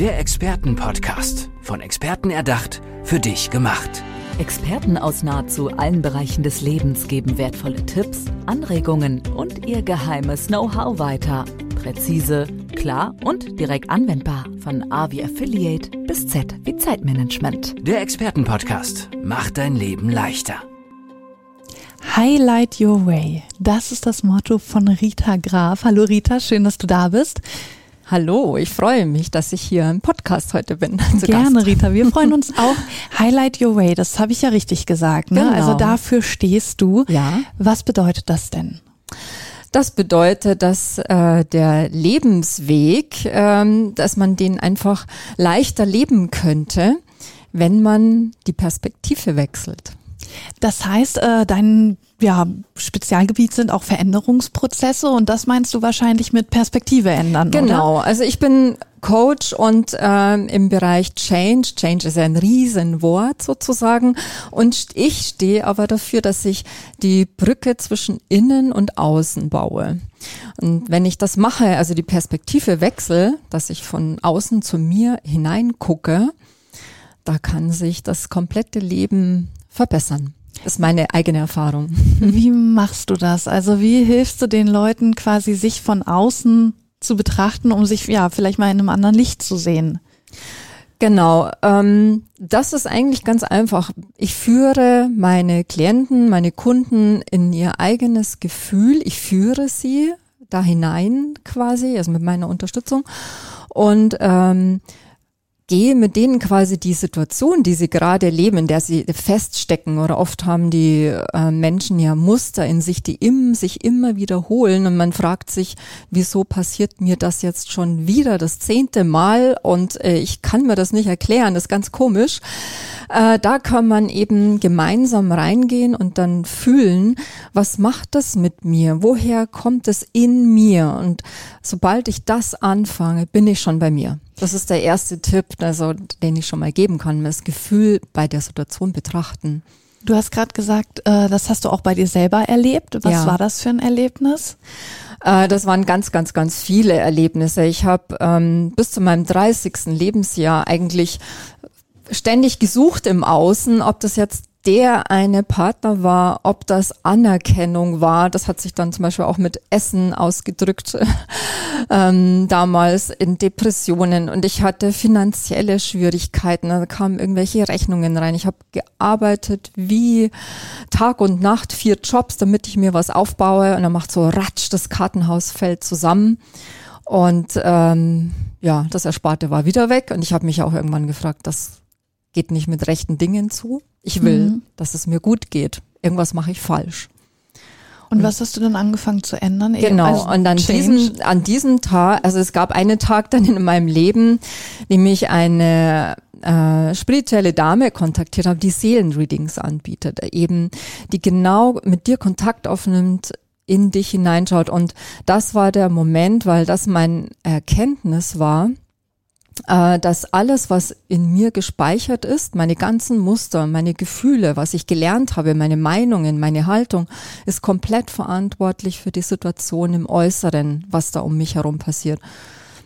Der Expertenpodcast. Von Experten erdacht, für dich gemacht. Experten aus nahezu allen Bereichen des Lebens geben wertvolle Tipps, Anregungen und ihr geheimes Know-how weiter. Präzise, klar und direkt anwendbar. Von A wie Affiliate bis Z wie Zeitmanagement. Der Expertenpodcast macht dein Leben leichter. Highlight Your Way. Das ist das Motto von Rita Graf. Hallo Rita, schön, dass du da bist. Hallo, ich freue mich, dass ich hier im Podcast heute bin. Gerne, Gast. Rita. Wir freuen uns auch. Highlight Your Way, das habe ich ja richtig gesagt. Ne? Genau. Also dafür stehst du. Ja. Was bedeutet das denn? Das bedeutet, dass äh, der Lebensweg, ähm, dass man den einfach leichter leben könnte, wenn man die Perspektive wechselt. Das heißt, äh, dein ja, Spezialgebiet sind auch Veränderungsprozesse und das meinst du wahrscheinlich mit Perspektive ändern, Genau, oder? also ich bin Coach und ähm, im Bereich Change, Change ist ein Riesenwort sozusagen und ich stehe aber dafür, dass ich die Brücke zwischen innen und außen baue. Und wenn ich das mache, also die Perspektive wechsle, dass ich von außen zu mir hineingucke, da kann sich das komplette Leben verbessern. Das ist meine eigene Erfahrung. Wie machst du das? Also wie hilfst du den Leuten quasi, sich von außen zu betrachten, um sich ja vielleicht mal in einem anderen Licht zu sehen? Genau, ähm, das ist eigentlich ganz einfach. Ich führe meine Klienten, meine Kunden in ihr eigenes Gefühl. Ich führe sie da hinein quasi, also mit meiner Unterstützung. Und ähm, gehe mit denen quasi die Situation, die sie gerade leben, in der sie feststecken oder oft haben die äh, Menschen ja Muster in sich, die im, sich immer wiederholen und man fragt sich, wieso passiert mir das jetzt schon wieder das zehnte Mal und äh, ich kann mir das nicht erklären, das ist ganz komisch. Äh, da kann man eben gemeinsam reingehen und dann fühlen, was macht das mit mir? Woher kommt es in mir? Und sobald ich das anfange, bin ich schon bei mir. Das ist der erste Tipp, also, den ich schon mal geben kann, das Gefühl bei der Situation betrachten. Du hast gerade gesagt, äh, das hast du auch bei dir selber erlebt. Was Ja. war das für ein Erlebnis? Äh, das waren ganz, ganz, ganz viele Erlebnisse. Ich habe ähm, bis zu meinem 30. Lebensjahr eigentlich ständig gesucht im Außen, ob das jetzt der eine Partner war, ob das Anerkennung war. Das hat sich dann zum Beispiel auch mit Essen ausgedrückt, ähm, damals in Depressionen. Und ich hatte finanzielle Schwierigkeiten. Da kamen irgendwelche Rechnungen rein. Ich habe gearbeitet wie Tag und Nacht, vier Jobs, damit ich mir was aufbaue. Und dann macht so ratsch, das Kartenhaus fällt zusammen. Und ähm, ja, das Ersparte war wieder weg. Und ich habe mich auch irgendwann gefragt, das geht nicht mit rechten Dingen zu. Ich will, Mhm. dass es mir gut geht. Irgendwas mache ich falsch. Und was hast du dann angefangen zu ändern? Genau. also und an Change. diesem, an diesem Tag, also es gab einen Tag dann in meinem Leben, dem ich eine äh, spirituelle Dame kontaktiert habe, die Seelenreadings anbietet, eben die genau mit dir Kontakt aufnimmt, in dich hineinschaut. Und das war der Moment, weil das mein Erkenntnis war, dass alles, was in mir gespeichert ist, meine ganzen Muster, meine Gefühle, was ich gelernt habe, meine Meinungen, meine Haltung, ist komplett verantwortlich für die Situation im Äußeren, was da um mich herum passiert.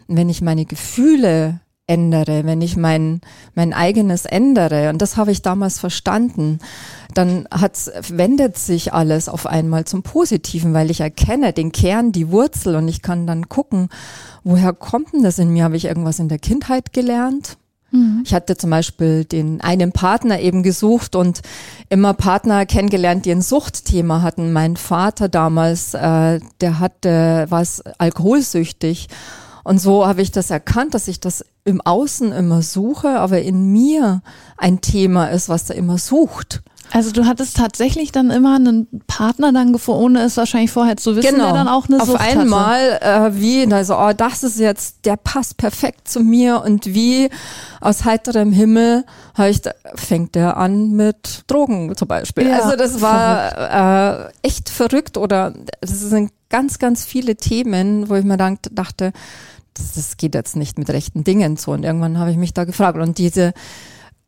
Wenn ich meine Gefühle ändere, wenn ich mein, mein eigenes ändere, und das habe ich damals verstanden, dann hat's, wendet sich alles auf einmal zum Positiven, weil ich erkenne den Kern, die Wurzel und ich kann dann gucken, woher kommt denn das in mir? Habe ich irgendwas in der Kindheit gelernt? Ich hatte zum Beispiel den einen Partner eben gesucht und immer Partner kennengelernt, die ein Suchtthema hatten. Mein Vater damals, äh, der hatte, war alkoholsüchtig. Und so habe ich das erkannt, dass ich das im Außen immer suche, aber in mir ein Thema ist, was da immer sucht. Also du hattest tatsächlich dann immer einen Partner dann gefunden, ohne es wahrscheinlich vorher zu wissen, der dann auch eine Genau. Auf Sucht hatte. einmal äh, wie, also oh, das ist jetzt, der passt perfekt zu mir und wie aus heiterem Himmel ich, fängt der an mit Drogen zum Beispiel. Ja, also das war äh, echt verrückt oder das sind ganz, ganz viele Themen, wo ich mir dann dachte, das, das geht jetzt nicht mit rechten Dingen zu. Und irgendwann habe ich mich da gefragt und diese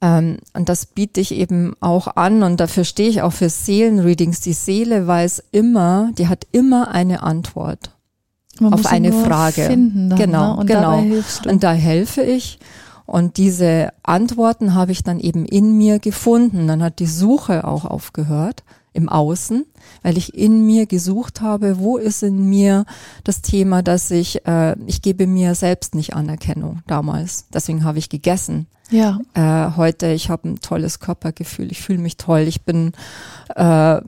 ähm, und das biete ich eben auch an und dafür stehe ich auch für Seelenreadings. Die Seele weiß immer, die hat immer eine Antwort. Man auf eine nur Frage. Finden dann, genau, ne? Und genau. dabei hilfst du. Und da helfe ich. Und diese Antworten habe ich dann eben in mir gefunden. Dann hat die Suche auch aufgehört im Außen, weil ich in mir gesucht habe, wo ist in mir das Thema, dass ich, äh, ich gebe mir selbst nicht Anerkennung damals. Deswegen habe ich gegessen. ja. Äh, heute, ich habe ein tolles Körpergefühl, ich fühle mich toll, ich bin, äh,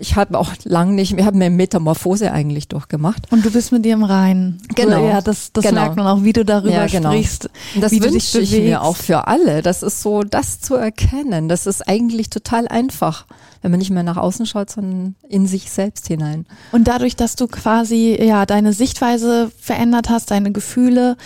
ich habe auch lang nicht, wir haben eine Metamorphose eigentlich durchgemacht. Und du bist mit dir im Reinen. Genau. Ja, das, das Genau. merkt man auch, wie du darüber Ja, genau. sprichst. Das wünsche ich mir auch für alle. Das ist so, das zu erkennen. Das ist eigentlich total einfach, wenn man nicht mehr nach außen schaut, sondern in sich selbst hinein. Und dadurch, dass du quasi ja deine Sichtweise verändert hast, deine Gefühle,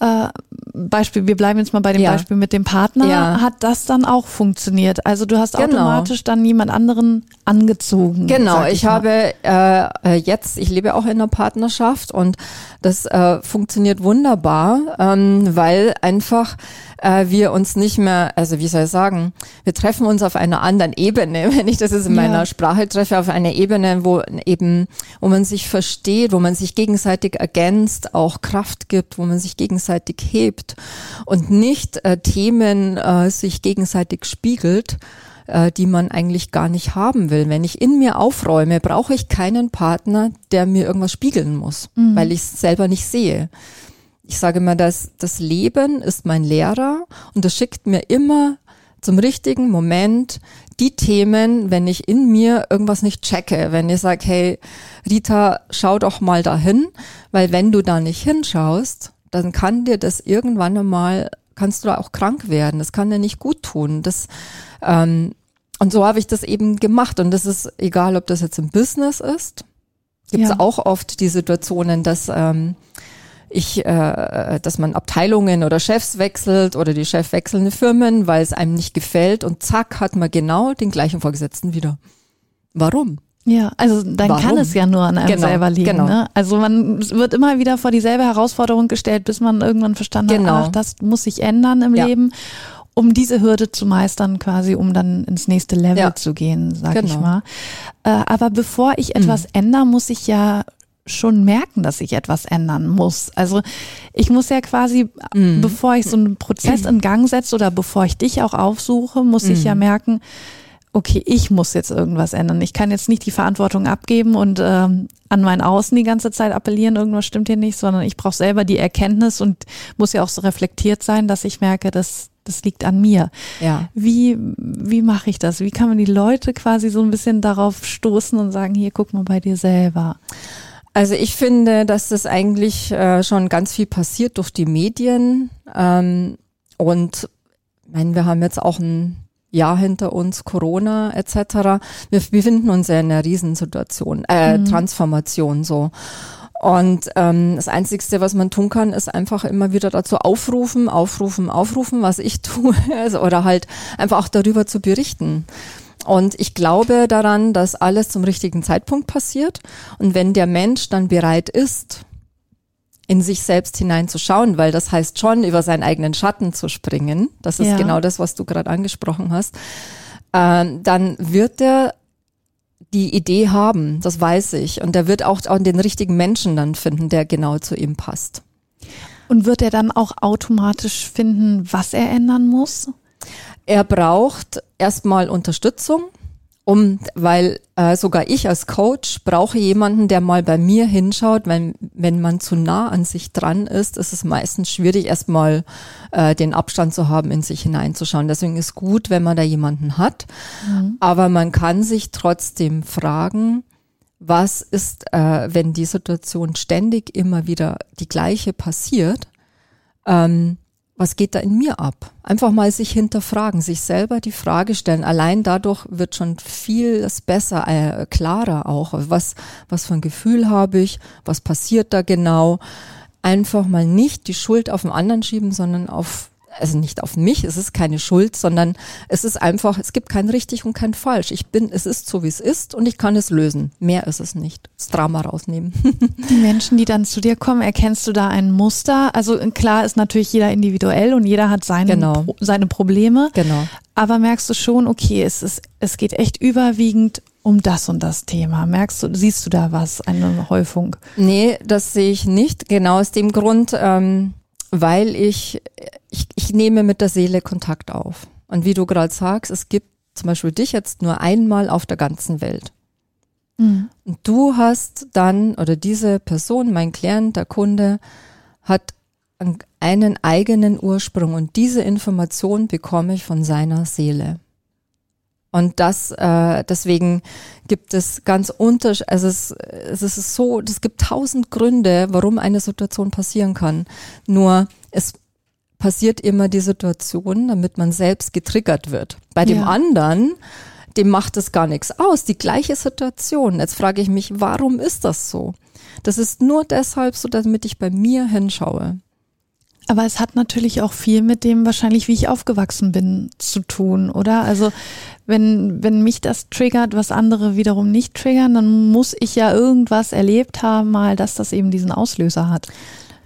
äh, Beispiel, wir bleiben jetzt mal bei dem Ja. Beispiel mit dem Partner, Ja. hat das dann auch funktioniert. Also du hast Genau. automatisch dann jemand anderen angezogen. Genau, ich mal. habe äh, äh, jetzt, ich lebe auch in einer Partnerschaft und das äh, funktioniert wunderbar, ähm, weil einfach äh, wir uns nicht mehr, also wie soll ich sagen, wir treffen uns auf einer anderen Ebene, wenn ich das jetzt in Ja. meiner Sprache treffe, auf einer Ebene, wo eben, wo man sich versteht, wo man sich gegenseitig ergänzt, auch Kraft gibt, wo man sich gegenseitig hebt und nicht äh, Themen äh, sich gegenseitig spiegelt, äh, die man eigentlich gar nicht haben will. Wenn ich in mir aufräume, brauche ich keinen Partner, der mir irgendwas spiegeln muss, weil ich es selber nicht sehe. Ich sage immer, dass das Leben ist mein Lehrer und das schickt mir immer zum richtigen Moment die Themen, wenn ich in mir irgendwas nicht checke, wenn ich sage, hey, Rita, schau doch mal dahin, weil wenn du da nicht hinschaust, dann kann dir das irgendwann einmal, kannst du da auch krank werden, das kann dir nicht gut tun. Das, ähm, und so habe ich das eben gemacht und das ist egal, ob das jetzt im Business ist, gibt es Ja. auch oft die Situationen, dass ähm, ich, äh, dass man Abteilungen oder Chefs wechselt oder die Chef wechseln Firmen, weil es einem nicht gefällt und zack hat man genau den gleichen Vorgesetzten wieder. Warum? Ja, also dann Warum? kann es ja nur an einem Genau, selber liegen. genau. Ne? Also man wird immer wieder vor dieselbe Herausforderung gestellt, bis man irgendwann verstanden Genau. hat, ach, das muss sich ändern im Ja. Leben, um diese Hürde zu meistern, quasi, um dann ins nächste Level Ja. zu gehen, sag ich Genau. mal. Äh, aber bevor ich etwas ändere, muss ich ja schon merken, dass ich etwas ändern muss. Also ich muss ja quasi, Mhm. bevor ich so einen Prozess in Gang setze oder bevor ich dich auch aufsuche, muss ich Mhm. ja merken, okay, ich muss jetzt irgendwas ändern. Ich kann jetzt nicht die Verantwortung abgeben und ähm, an mein Außen die ganze Zeit appellieren, irgendwas stimmt hier nicht, sondern ich brauche selber die Erkenntnis und muss ja auch so reflektiert sein, dass ich merke, dass das liegt an mir. Ja. Wie, wie mache ich das? Wie kann man die Leute quasi so ein bisschen darauf stoßen und sagen, hier, guck mal bei dir selber? Also ich finde, dass das eigentlich äh, schon ganz viel passiert durch die Medien. Ähm, und ich meine, wir haben jetzt auch ein Jahr hinter uns, Corona etc. Wir befinden uns ja in einer Riesensituation, äh, Transformation so. Und ähm, das Einzigste, was man tun kann, ist einfach immer wieder dazu aufrufen, aufrufen, aufrufen, was ich tue, also, oder halt einfach auch darüber zu berichten. Und ich glaube daran, dass alles zum richtigen Zeitpunkt passiert. Und wenn der Mensch dann bereit ist, in sich selbst hineinzuschauen, weil das heißt schon, über seinen eigenen Schatten zu springen. Das ist Ja. genau das, was du gerade angesprochen hast. Ähm, dann wird er die Idee haben, das weiß ich. Und er wird auch, auch den richtigen Menschen dann finden, der genau zu ihm passt. Und wird er dann auch automatisch finden, was er ändern muss? Er braucht erstmal Unterstützung, um, weil äh, sogar ich als Coach brauche jemanden, der mal bei mir hinschaut, wenn, wenn man zu nah an sich dran ist, ist es meistens schwierig, erstmal äh, den Abstand zu haben, in sich hineinzuschauen. Deswegen ist gut, wenn man da jemanden hat. Aber man kann sich trotzdem fragen, was ist, äh, wenn die Situation ständig immer wieder die gleiche passiert, ähm, was geht da in mir ab? Einfach mal sich hinterfragen, sich selber die Frage stellen. Allein dadurch wird schon vieles besser, äh, klarer auch. Was, was für ein Gefühl habe ich? Was passiert da genau? Einfach mal nicht die Schuld auf den anderen schieben, sondern auf, also nicht auf mich, es ist keine Schuld, sondern es ist einfach, es gibt kein richtig und kein falsch. Ich bin, es ist so, wie es ist und ich kann es lösen. Mehr ist es nicht. Das Drama rausnehmen. Die Menschen, die dann zu dir kommen, erkennst du da ein Muster? Also klar ist natürlich jeder individuell und jeder hat seine, Genau. Seine Probleme. genau. Aber merkst du schon, okay, es ist, es geht echt überwiegend um das und das Thema. Merkst du, siehst du da was, eine Häufung? Nee, das sehe ich nicht. Genau aus dem Grund, ähm, weil ich, ich, ich nehme mit der Seele Kontakt auf. Und wie du gerade sagst, es gibt zum Beispiel dich jetzt nur einmal auf der ganzen Welt. Mhm. Und du hast dann, oder diese Person, mein Klient, der Kunde, hat einen eigenen Ursprung und diese Information bekomme ich von seiner Seele. Und das, äh, deswegen gibt es ganz unter, also es, es ist so, es gibt tausend Gründe, warum eine Situation passieren kann. Nur es passiert immer die Situation, damit man selbst getriggert wird. Bei dem ja. anderen, dem macht es gar nichts aus. Die gleiche Situation. Jetzt frage ich mich, warum ist das so? Das ist nur deshalb so, damit ich bei mir hinschaue. Aber es hat natürlich auch viel mit dem wahrscheinlich, wie ich aufgewachsen bin, zu tun, oder? Also wenn, wenn mich das triggert, was andere wiederum nicht triggern, dann muss ich ja irgendwas erlebt haben, mal, dass das eben diesen Auslöser hat.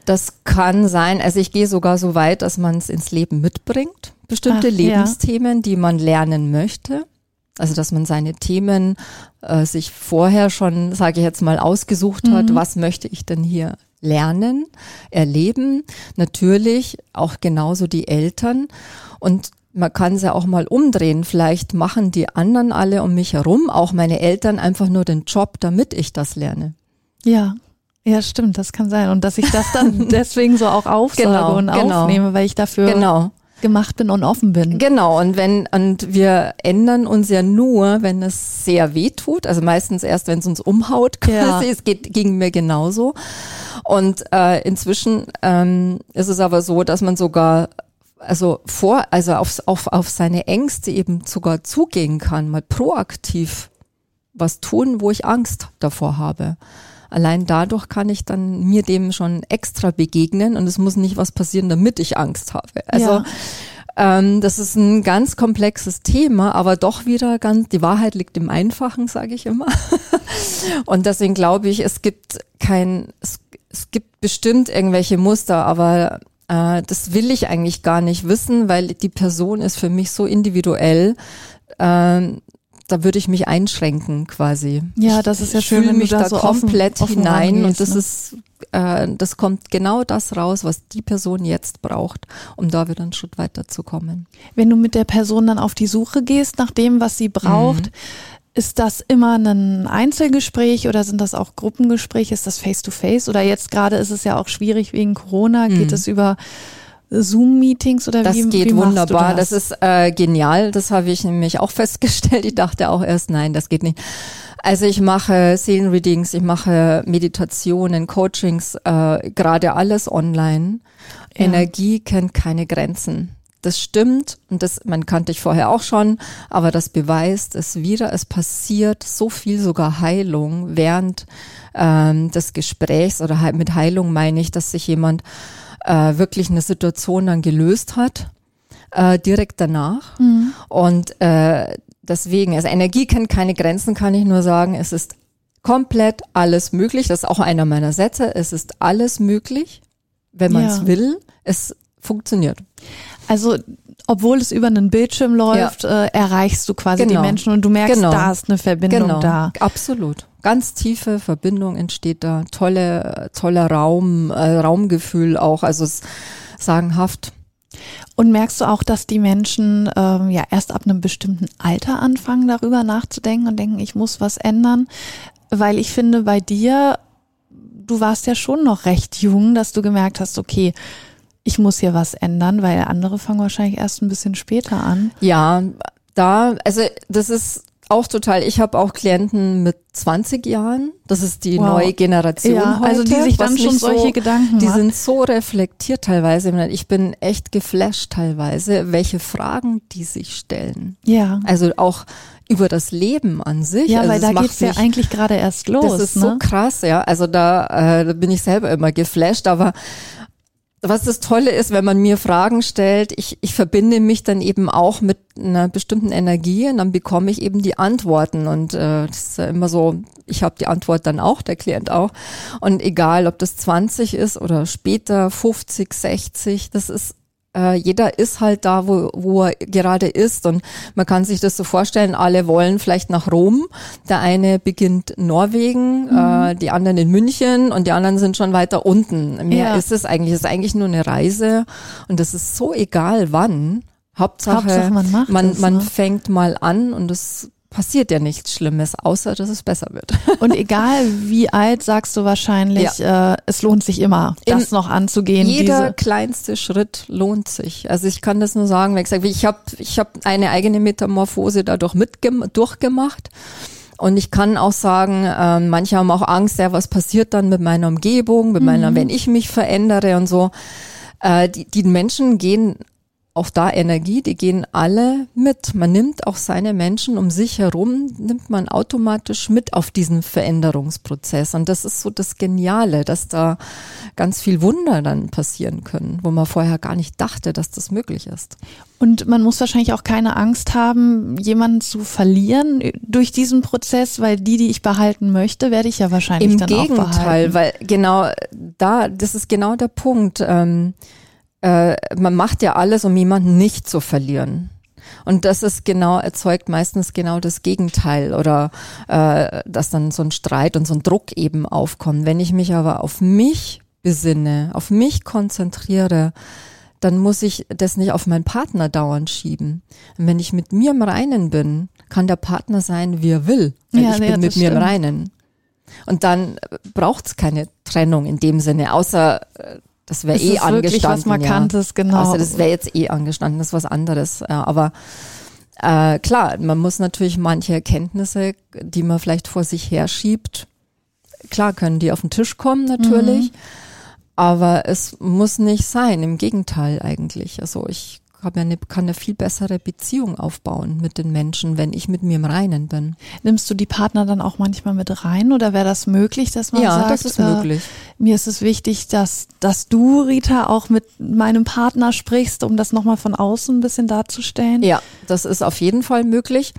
Das kann sein. Also ich gehe sogar so weit, dass man es ins Leben mitbringt. Bestimmte Ach, Lebensthemen, ja. die man lernen möchte. Also dass man seine Themen äh, sich vorher schon, sage ich jetzt mal, ausgesucht mhm. hat, was möchte ich denn hier lernen, erleben. Natürlich auch genauso die Eltern. Und man kann es ja auch mal umdrehen. Vielleicht machen die anderen alle um mich herum, auch meine Eltern, einfach nur den Job, damit ich das lerne. Ja. Ja, stimmt, das kann sein. Und dass ich das dann deswegen so auch aufsage genau, und genau. aufnehme, weil ich dafür genau. Gemacht bin und offen bin. Genau, und wenn, und wir ändern uns ja nur, wenn es sehr weh tut, also meistens erst, wenn es uns umhaut, quasi. Ja. Es geht, ging mir genauso. Und äh, inzwischen ähm, ist es aber so, dass man sogar also vor, also auf, auf, auf seine Ängste eben sogar zugehen kann, mal proaktiv was tun, wo ich Angst davor habe. Allein dadurch kann ich dann mir dem schon extra begegnen und es muss nicht was passieren, damit ich Angst habe. Also ja. ähm, das ist ein ganz komplexes Thema, aber doch wieder ganz, die Wahrheit liegt im Einfachen, sage ich immer. und deswegen glaube ich, es gibt kein, es, es gibt bestimmt irgendwelche Muster, aber äh, das will ich eigentlich gar nicht wissen, weil die Person ist für mich so individuell. Äh, da würde ich mich einschränken quasi. Ja, das ist ja schön, wenn mich da, so komplett offen, hinein und das ne? ist, äh, das kommt genau das raus, was die Person jetzt braucht, um da wieder einen Schritt weiter zu kommen. Wenn du mit der Person dann auf die Suche gehst nach dem, was sie braucht, mhm. Ist das immer ein Einzelgespräch oder sind das auch Gruppengespräche? Ist das Face-to-Face? -face? Oder jetzt gerade ist es ja auch schwierig wegen Corona. Geht mhm. es über Zoom-Meetings oder das wie? Das geht wie wunderbar. Das? das? ist äh, genial. Das habe ich nämlich auch festgestellt. Ich dachte auch erst, nein, das geht nicht. Also ich mache Seelenreadings, ich mache Meditationen, Coachings, äh, gerade alles online. Ja. Energie kennt keine Grenzen das stimmt und das, man kannte ich vorher auch schon, aber das beweist es wieder, es passiert so viel sogar Heilung während ähm, des Gesprächs oder mit Heilung meine ich, dass sich jemand äh, wirklich eine Situation dann gelöst hat, äh, direkt danach. Mhm. Und äh, deswegen, also Energie kennt keine Grenzen, kann ich nur sagen, es ist komplett alles möglich. Das ist auch einer meiner Sätze. Es ist alles möglich, wenn man es ja. will. Es funktioniert. Also obwohl es über einen Bildschirm läuft, ja. äh, erreichst du quasi genau. die Menschen und du merkst, genau. da ist eine Verbindung genau. da. Absolut. Ganz tiefe Verbindung entsteht da. Tolle, toller Raum, äh, Raumgefühl auch. Also es sagenhaft. Und merkst du auch, dass die Menschen ähm, ja erst ab einem bestimmten Alter anfangen, darüber nachzudenken und denken, ich muss was ändern? Weil ich finde, bei dir, du warst ja schon noch recht jung, dass du gemerkt hast, okay, ich muss hier was ändern, weil andere fangen wahrscheinlich erst ein bisschen später an. Ja, da, also das ist auch total. Ich habe auch Klienten mit 20 Jahren. Das ist die wow. neue Generation ja, heute. Also die sich dann schon solche so, Gedanken Die macht. sind so reflektiert teilweise. Ich bin echt geflasht teilweise, welche Fragen die sich stellen. Ja. Also auch über das Leben an sich. Ja, also weil da geht's mich, ja eigentlich gerade erst los. Das ist ne? so krass, ja. Also da, äh, da bin ich selber immer geflasht, aber was das Tolle ist, wenn man mir Fragen stellt, ich, ich verbinde mich dann eben auch mit einer bestimmten Energie und dann bekomme ich eben die Antworten. Und äh, das ist ja immer so, ich habe die Antwort dann auch, der Klient auch. Und egal, ob das 20 ist oder später 50, 60, das ist äh, jeder ist halt da, wo, wo er gerade ist. Und man kann sich das so vorstellen, alle wollen vielleicht nach Rom. Der eine beginnt Norwegen, mhm. äh, die anderen in München und die anderen sind schon weiter unten. Mehr ja. ist es eigentlich. Es ist eigentlich nur eine Reise. Und das ist so egal wann. Hauptsache, Hauptsache man, macht man, es, man ne? fängt mal an und es passiert ja nichts Schlimmes, außer dass es besser wird. Und egal wie alt, sagst du wahrscheinlich, ja. äh, es lohnt sich immer, das In noch anzugehen. Jeder kleinste Schritt lohnt sich. Also ich kann das nur sagen, weil ich sage, ich habe ich hab eine eigene Metamorphose dadurch durchgemacht. Und ich kann auch sagen, äh, manche haben auch Angst, ja, was passiert dann mit meiner Umgebung, mit meiner, mhm. wenn ich mich verändere und so. Äh, die, die Menschen gehen auch da Energie, die gehen alle mit. Man nimmt auch seine Menschen um sich herum, nimmt man automatisch mit auf diesen Veränderungsprozess. Und das ist so das Geniale, dass da ganz viel Wunder dann passieren können, wo man vorher gar nicht dachte, dass das möglich ist. Und man muss wahrscheinlich auch keine Angst haben, jemanden zu verlieren durch diesen Prozess, weil die, die ich behalten möchte, werde ich ja wahrscheinlich Im dann Gegenteil, auch behalten. weil genau da, das ist genau der Punkt. Ähm, äh, man macht ja alles, um jemanden nicht zu verlieren. Und das ist genau, erzeugt meistens genau das Gegenteil oder äh, dass dann so ein Streit und so ein Druck eben aufkommt. Wenn ich mich aber auf mich besinne, auf mich konzentriere, dann muss ich das nicht auf meinen Partner dauernd schieben. Und wenn ich mit mir im Reinen bin, kann der Partner sein, wie er will. Weil ja, ich bin mit mir im Reinen. Und dann braucht's keine Trennung in dem Sinne, außer äh, das wäre eh angestanden. was Markantes, ja. genau. Also das wäre jetzt eh angestanden, das ist was anderes. Ja, aber äh, klar, man muss natürlich manche Erkenntnisse, die man vielleicht vor sich herschiebt, klar können die auf den Tisch kommen natürlich, mhm. aber es muss nicht sein, im Gegenteil eigentlich. Also ich habe eine, kann eine viel bessere Beziehung aufbauen mit den Menschen, wenn ich mit mir im Reinen bin. Nimmst du die Partner dann auch manchmal mit rein oder wäre das möglich, dass man ja, sagt, das ist möglich. Äh, mir ist es wichtig, dass, dass du, Rita, auch mit meinem Partner sprichst, um das nochmal von außen ein bisschen darzustellen? Ja, das ist auf jeden Fall möglich.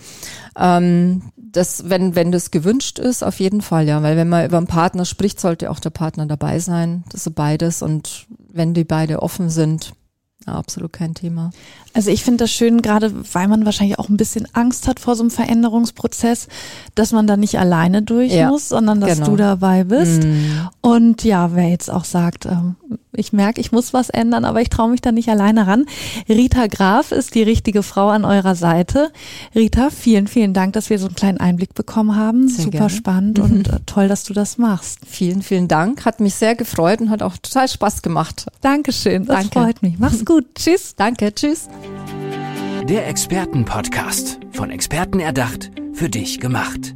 Ähm, das, wenn, wenn das gewünscht ist, auf jeden Fall, ja. Weil wenn man über einen Partner spricht, sollte auch der Partner dabei sein. Das ist beides. Und wenn die beide offen sind, absolut kein Thema. Also ich finde das schön, gerade weil man wahrscheinlich auch ein bisschen Angst hat vor so einem Veränderungsprozess, dass man da nicht alleine durch ja, muss, sondern dass genau. du dabei bist. Mm. Und ja, wer jetzt auch sagt, ähm, ich merke, ich muss was ändern, aber ich traue mich da nicht alleine ran. Rita Graf ist die richtige Frau an eurer Seite. Rita, vielen, vielen Dank, dass wir so einen kleinen Einblick bekommen haben. Sehr Super gerne. spannend und äh, toll, dass du das machst. Vielen, vielen Dank. Hat mich sehr gefreut und hat auch total Spaß gemacht. Dankeschön. Das Danke. freut mich. Mach's gut. Tschüss. Danke. Tschüss. Der Expertenpodcast. Von Experten erdacht, für dich gemacht.